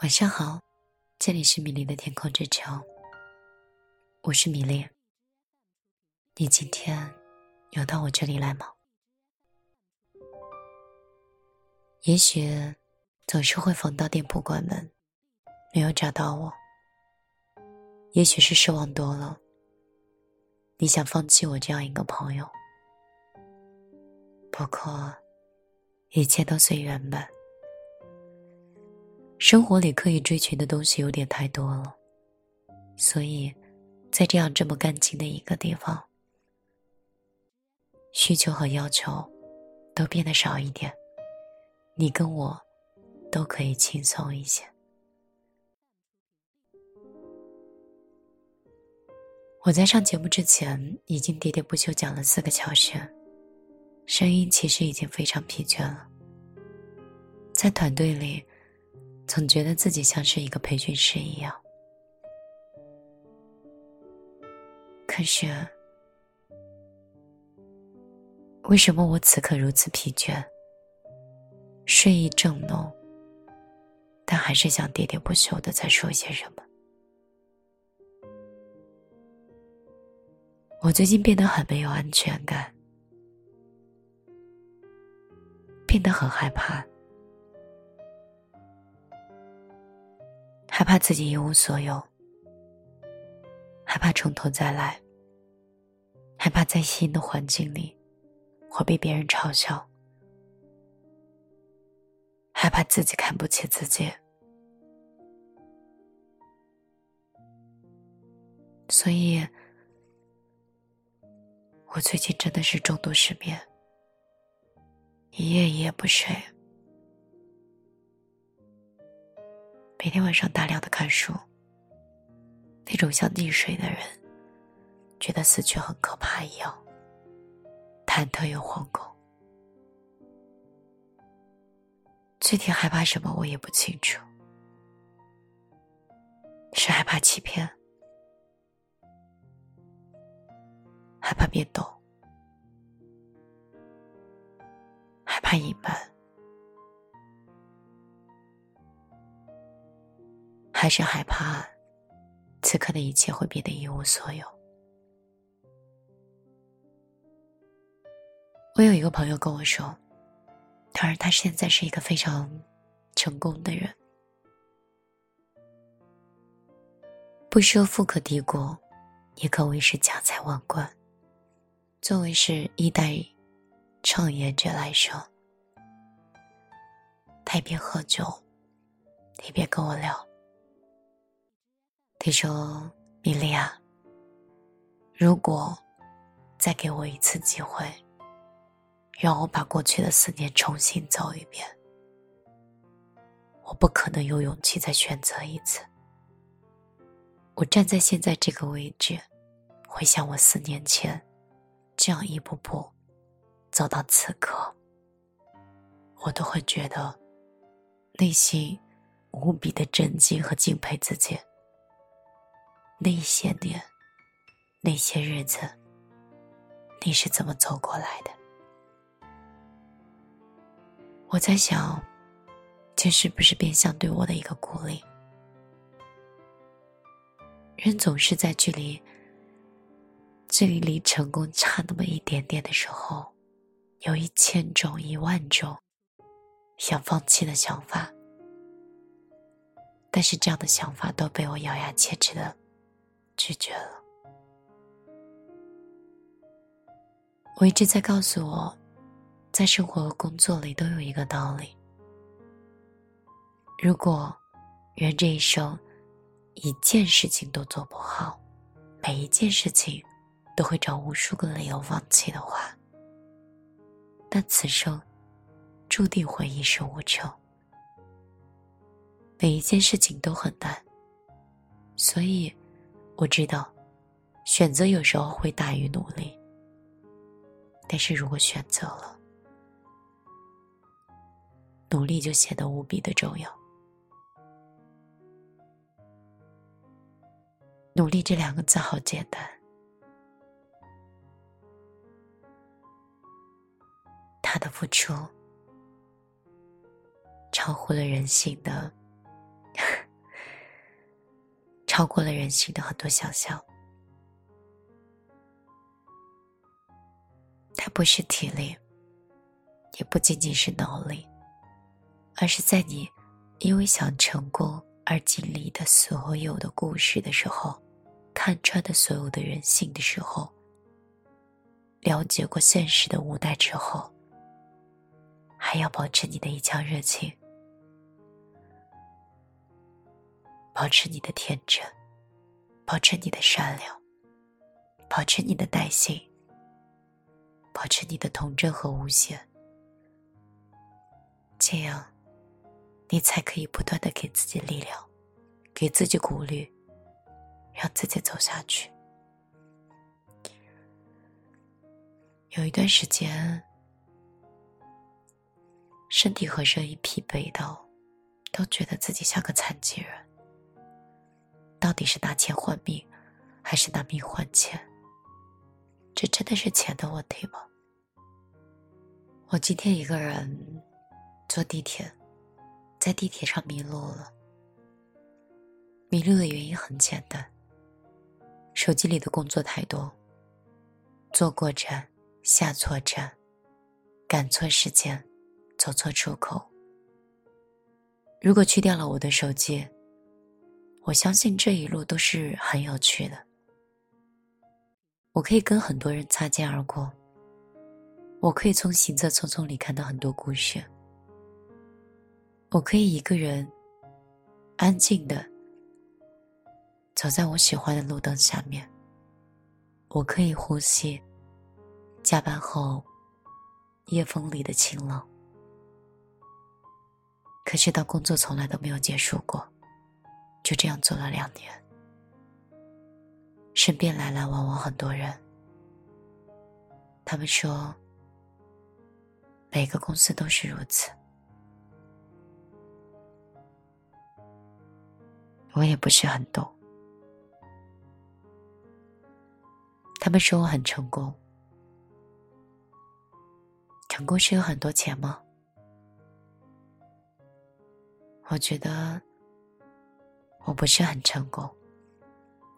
晚上好，这里是米粒的天空之城，我是米粒。你今天有到我这里来吗？也许总是会逢到店铺关门，没有找到我。也许是失望多了，你想放弃我这样一个朋友。不过，一切都随缘吧。生活里刻意追寻的东西有点太多了，所以，在这样这么干净的一个地方，需求和要求都变得少一点，你跟我都可以轻松一些。我在上节目之前已经喋喋不休讲了四个小时，声音其实已经非常疲倦了，在团队里。总觉得自己像是一个培训师一样，可是，为什么我此刻如此疲倦？睡意正浓，但还是想喋喋不休的再说些什么。我最近变得很没有安全感，变得很害怕。害怕自己一无所有，害怕从头再来，害怕在新的环境里会被别人嘲笑，害怕自己看不起自己，所以，我最近真的是重度失眠，一夜一夜不睡。每天晚上大量的看书，那种像溺水的人，觉得死去很可怕一样，忐忑又惶恐。具体害怕什么我也不清楚，是害怕欺骗，害怕变动，害怕隐瞒。还是害怕，此刻的一切会变得一无所有。我有一个朋友跟我说，他说他现在是一个非常成功的人，不说富可敌国，也可谓是家财万贯。作为是一代创业者来说，他一边喝酒，一边跟我聊。他说：“米莉亚，如果再给我一次机会，让我把过去的四年重新走一遍，我不可能有勇气再选择一次。我站在现在这个位置，回想我四年前这样一步步走到此刻，我都会觉得内心无比的震惊和敬佩自己。”那些年，那些日子，你是怎么走过来的？我在想，这是不是变相对我的一个鼓励？人总是在距离，距离离成功差那么一点点的时候，有一千种、一万种想放弃的想法，但是这样的想法都被我咬牙切齿的。拒绝了。我一直在告诉我，在生活和工作里都有一个道理：如果人这一生一件事情都做不好，每一件事情都会找无数个理由放弃的话，那此生注定会一事无成。每一件事情都很难，所以。我知道，选择有时候会大于努力。但是如果选择了，努力就显得无比的重要。努力这两个字好简单，他的付出超乎了人性的超过了人性的很多想象。它不是体力，也不仅仅是脑力，而是在你因为想成功而经历的所有的故事的时候，看穿的所有的人性的时候，了解过现实的无奈之后，还要保持你的一腔热情。保持你的天真，保持你的善良，保持你的耐心，保持你的童真和无限。这样，你才可以不断的给自己力量，给自己鼓励，让自己走下去。有一段时间，身体和声音疲惫到，都觉得自己像个残疾人。到底是拿钱换命，还是拿命换钱？这真的是钱的问题吗？我今天一个人坐地铁，在地铁上迷路了。迷路的原因很简单，手机里的工作太多，坐过站，下错站，赶错时间，走错出口。如果去掉了我的手机。我相信这一路都是很有趣的。我可以跟很多人擦肩而过，我可以从行色匆匆里看到很多故事，我可以一个人安静的走在我喜欢的路灯下面，我可以呼吸加班后夜风里的清冷。可是，到工作从来都没有结束过。就这样做了两年，身边来来往往很多人。他们说，每个公司都是如此。我也不是很懂。他们说我很成功，成功是有很多钱吗？我觉得。我不是很成功，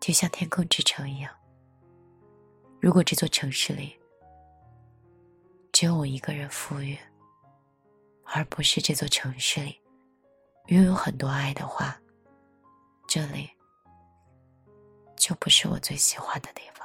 就像天空之城一样。如果这座城市里只有我一个人富裕，而不是这座城市里拥有很多爱的话，这里就不是我最喜欢的地方。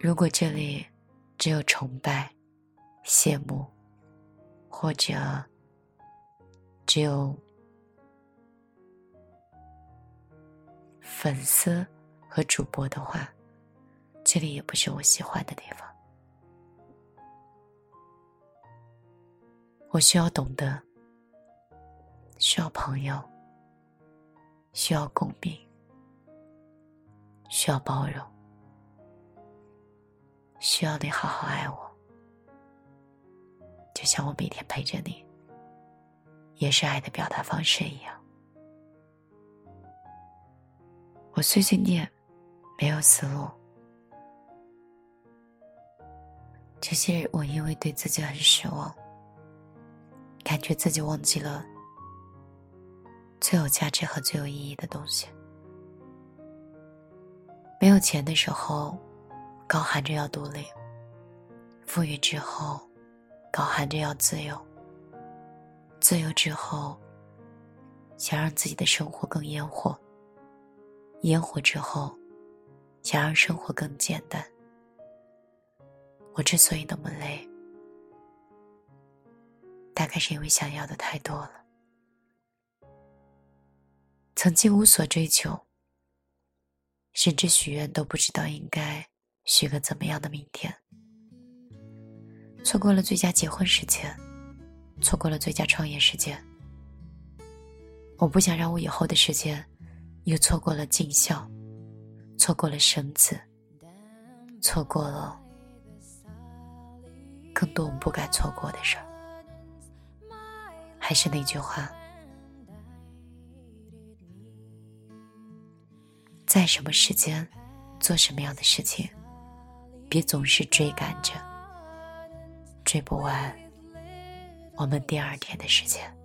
如果这里只有崇拜、羡慕，或者只有……粉丝和主播的话，这里也不是我喜欢的地方。我需要懂得，需要朋友，需要共鸣，需要包容，需要你好好爱我，就像我每天陪着你，也是爱的表达方式一样。碎碎念，没有思路。这些日，我因为对自己很失望，感觉自己忘记了最有价值和最有意义的东西。没有钱的时候，高喊着要独立；富裕之后，高喊着要自由；自由之后，想让自己的生活更烟火。烟火之后，想让生活更简单。我之所以那么累，大概是因为想要的太多了。曾经无所追求，甚至许愿都不知道应该许个怎么样的明天。错过了最佳结婚时间，错过了最佳创业时间。我不想让我以后的时间。又错过了尽孝，错过了生子，错过了更多我们不该错过的事儿。还是那句话，在什么时间做什么样的事情，别总是追赶着，追不完我们第二天的时间，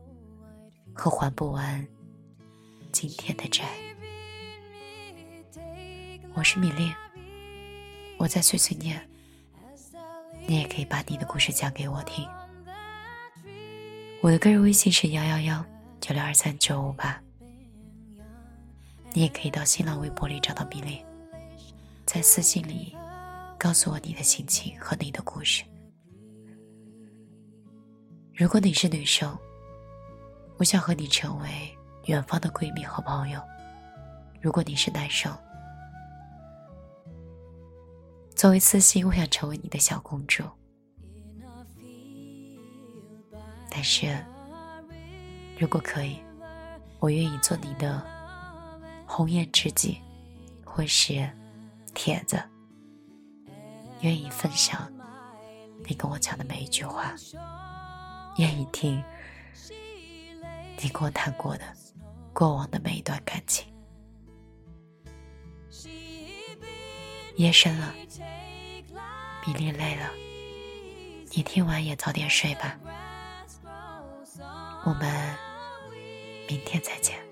和还不完。今天的债。我是米粒，我在碎碎念，你也可以把你的故事讲给我听。我的个人微信是幺幺幺九六二三九五八，你也可以到新浪微博里找到米粒，在私信里告诉我你的心情和你的故事。如果你是女生，我想和你成为远方的闺蜜和朋友；如果你是男生，作为私信，我想成为你的小公主。但是，如果可以，我愿意做你的红颜知己，或是铁子，愿意分享你跟我讲的每一句话。愿意听你跟我谈过的过往的每一段感情。夜深了，米粒累了，你听完也早点睡吧。我们明天再见。